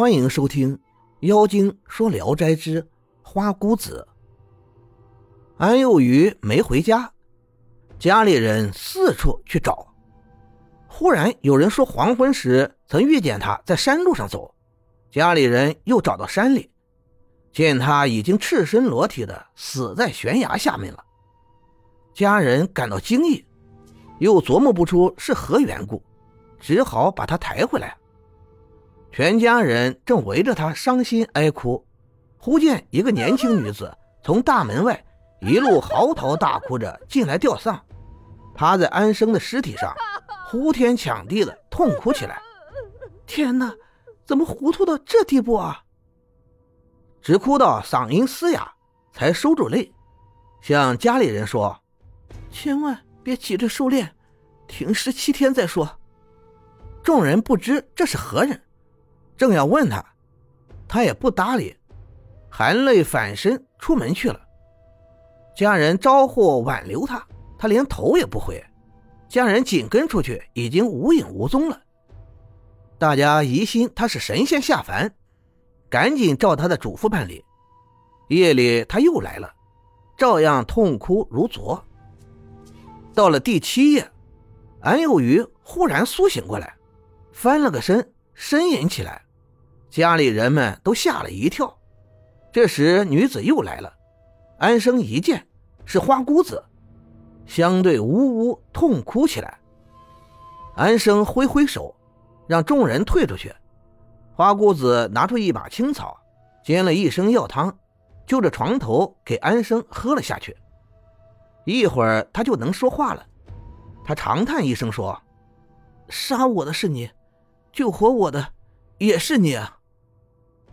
欢迎收听《妖精说聊斋之花姑子》。安幼鱼没回家，家里人四处去找。忽然有人说黄昏时曾遇见他在山路上走，家里人又找到山里，见他已经赤身裸体的死在悬崖下面了。家人感到惊异，又琢磨不出是何缘故，只好把他抬回来。全家人正围着他伤心哀哭，忽见一个年轻女子从大门外一路嚎啕大哭着进来吊丧，趴在安生的尸体上，呼天抢地的痛哭起来。天哪，怎么糊涂到这地步啊！直哭到嗓音嘶哑，才收住泪，向家里人说：“千万别急着收殓，停尸七天再说。”众人不知这是何人。正要问他，他也不搭理，含泪反身出门去了。家人招呼挽留他，他连头也不回。家人紧跟出去，已经无影无踪了。大家疑心他是神仙下凡，赶紧照他的嘱咐办理。夜里他又来了，照样痛哭如昨。到了第七夜，安有余忽然苏醒过来，翻了个身，呻吟起来。家里人们都吓了一跳。这时，女子又来了。安生一见是花姑子，相对呜呜痛哭起来。安生挥挥手，让众人退出去。花姑子拿出一把青草，煎了一升药汤，就着床头给安生喝了下去。一会儿，他就能说话了。他长叹一声说：“杀我的是你，救活我的也是你啊。”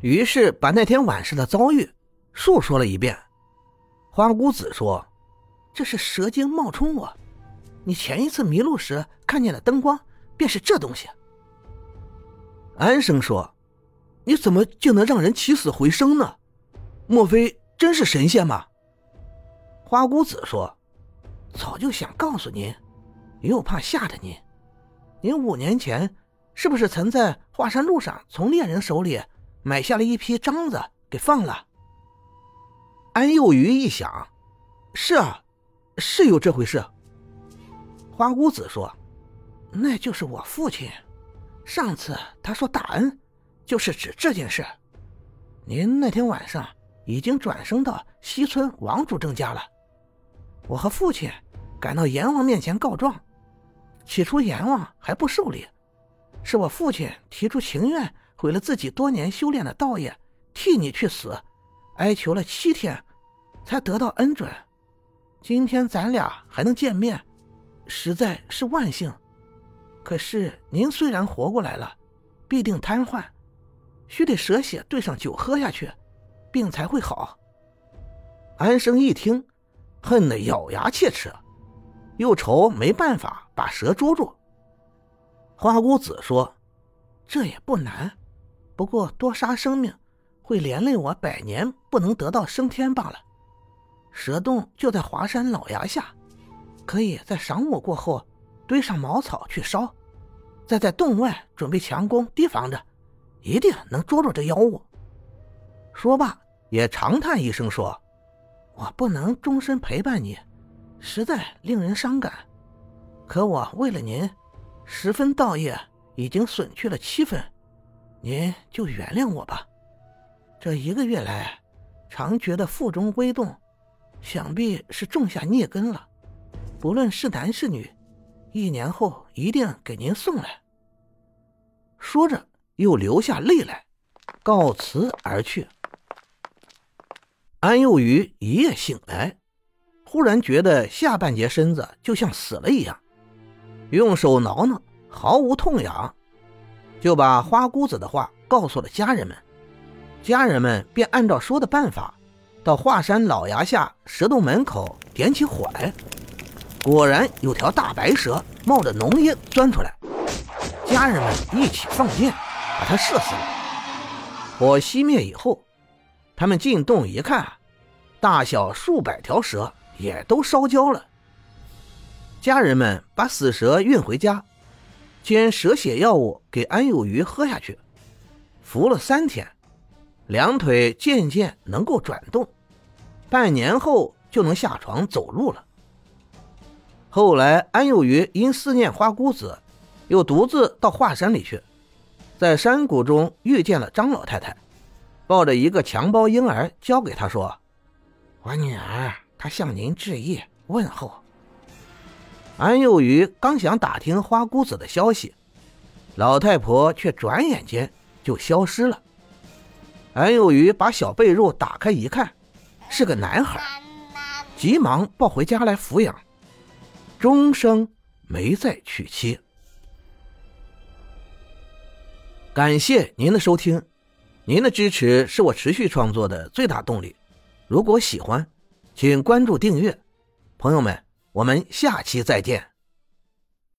于是把那天晚上的遭遇述说了一遍。花姑子说：“这是蛇精冒充我，你前一次迷路时看见的灯光便是这东西。”安生说：“你怎么就能让人起死回生呢？莫非真是神仙吗？”花姑子说：“早就想告诉您，又怕吓着您。您五年前是不是曾在华山路上从猎人手里？”买下了一批獐子，给放了。安幼鱼一想，是啊，是有这回事。花姑子说：“那就是我父亲。上次他说大恩，就是指这件事。您那天晚上已经转生到西村王主正家了。我和父亲赶到阎王面前告状，起初阎王还不受理，是我父亲提出情愿。”毁了自己多年修炼的道业，替你去死，哀求了七天，才得到恩准。今天咱俩还能见面，实在是万幸。可是您虽然活过来了，必定瘫痪，须得蛇血兑上酒喝下去，病才会好。安生一听，恨得咬牙切齿，又愁没办法把蛇捉住。花姑子说：“这也不难。”不过多杀生命，会连累我百年不能得到升天罢了。蛇洞就在华山老崖下，可以在晌午过后堆上茅草去烧，再在洞外准备强攻提防着，一定能捉住这妖物。说罢，也长叹一声说：“我不能终身陪伴你，实在令人伤感。可我为了您，十分道业已经损去了七分。”您就原谅我吧。这一个月来，常觉得腹中微动，想必是种下孽根了。不论是男是女，一年后一定给您送来。说着，又流下泪来，告辞而去。安幼鱼一夜醒来，忽然觉得下半截身子就像死了一样，用手挠挠，毫无痛痒。就把花姑子的话告诉了家人们，家人们便按照说的办法，到华山老崖下蛇洞门口点起火来。果然有条大白蛇冒着浓烟钻出来，家人们一起放箭，把它射死了。火熄灭以后，他们进洞一看，大小数百条蛇也都烧焦了。家人们把死蛇运回家。煎蛇血药物给安有余喝下去，服了三天，两腿渐渐能够转动，半年后就能下床走路了。后来，安有余因思念花姑子，又独自到华山里去，在山谷中遇见了张老太太，抱着一个襁褓婴儿交给他说：“我女儿，她向您致意问候。”安有余刚想打听花姑子的消息，老太婆却转眼间就消失了。安有余把小被褥打开一看，是个男孩，急忙抱回家来抚养。终生没再娶妻。感谢您的收听，您的支持是我持续创作的最大动力。如果喜欢，请关注订阅。朋友们，我们下期再见。